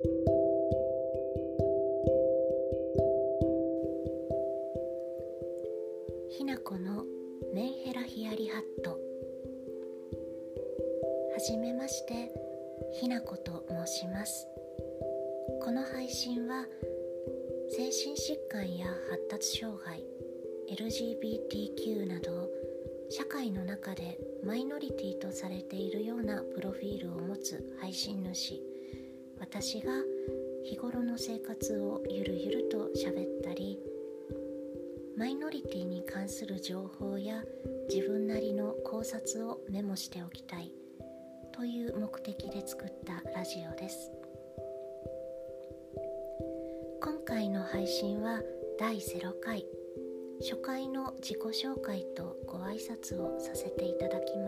ひなこのメンヘラヒヤリハット。はじめましてひなこと申します。この配信は精神疾患や発達障害 LGBTQ など社会の中でマイノリティとされているようなプロフィールを持つ配信主。私が日頃の生活をゆるゆると喋ったりマイノリティに関する情報や自分なりの考察をメモしておきたいという目的で作ったラジオです。今回の配信は第0回初回の自己紹介とご挨拶をさせていただきます。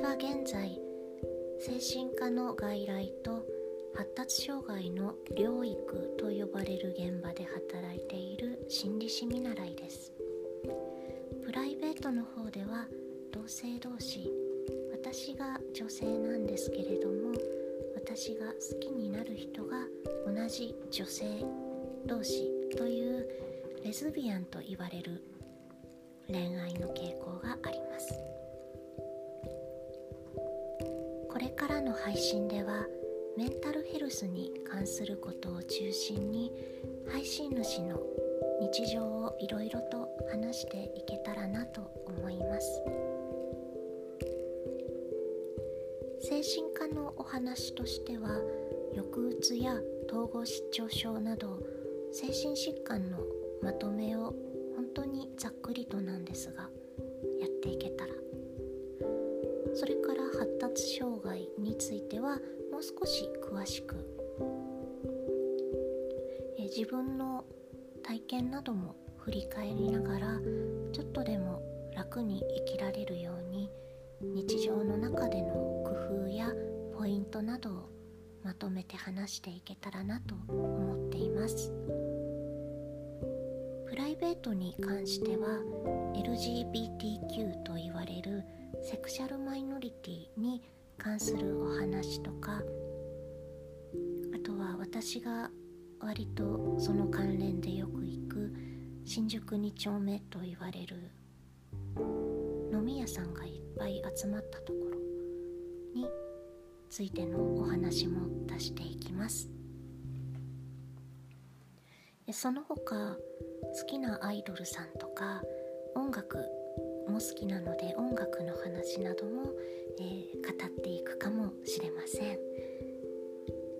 私は現在精神科の外来と発達障害の療育と呼ばれる現場で働いている心理師見習いです。プライベートの方では同性同士私が女性なんですけれども私が好きになる人が同じ女性同士というレズビアンと言われる恋愛の傾向があります。からの配信ではメンタルヘルスに関することを中心に配信主の日常をいろいろと話していけたらなと思います。精神科のお話としては抑うつや統合失調症など精神疾患のまとめを本当にざっくりとなんですがやっていけたら。それから発達障う少し詳しく。え自分の体験なども振り返りながらちょっとでも楽に生きられるように日常の中での工夫やポイントなどをまとめて話していけたらなと思っています。プライベートに関しては LGBTQ と言われるセクシャルマイノリティに関するお話とかあとは私が割とその関連でよく行く新宿2丁目と言われる飲み屋さんがいっぱい集まったところについてのお話も出していきます。その他好きなアイドルさんとか音楽も好きなので音楽の話なども、えー、語っていくかもしれません。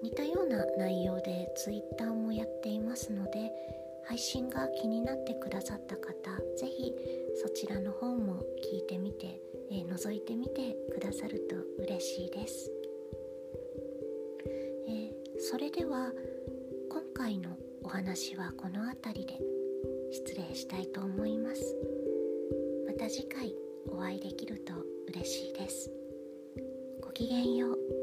似たような内容で Twitter もやっていますので配信が気になってくださった方是非そちらの方も聞いてみて、えー、覗いてみてくださると嬉しいです、えー、それでは今回のお話はこの辺りで失礼したいと思います。た次回お会いできると嬉しいです。ごきげんよう。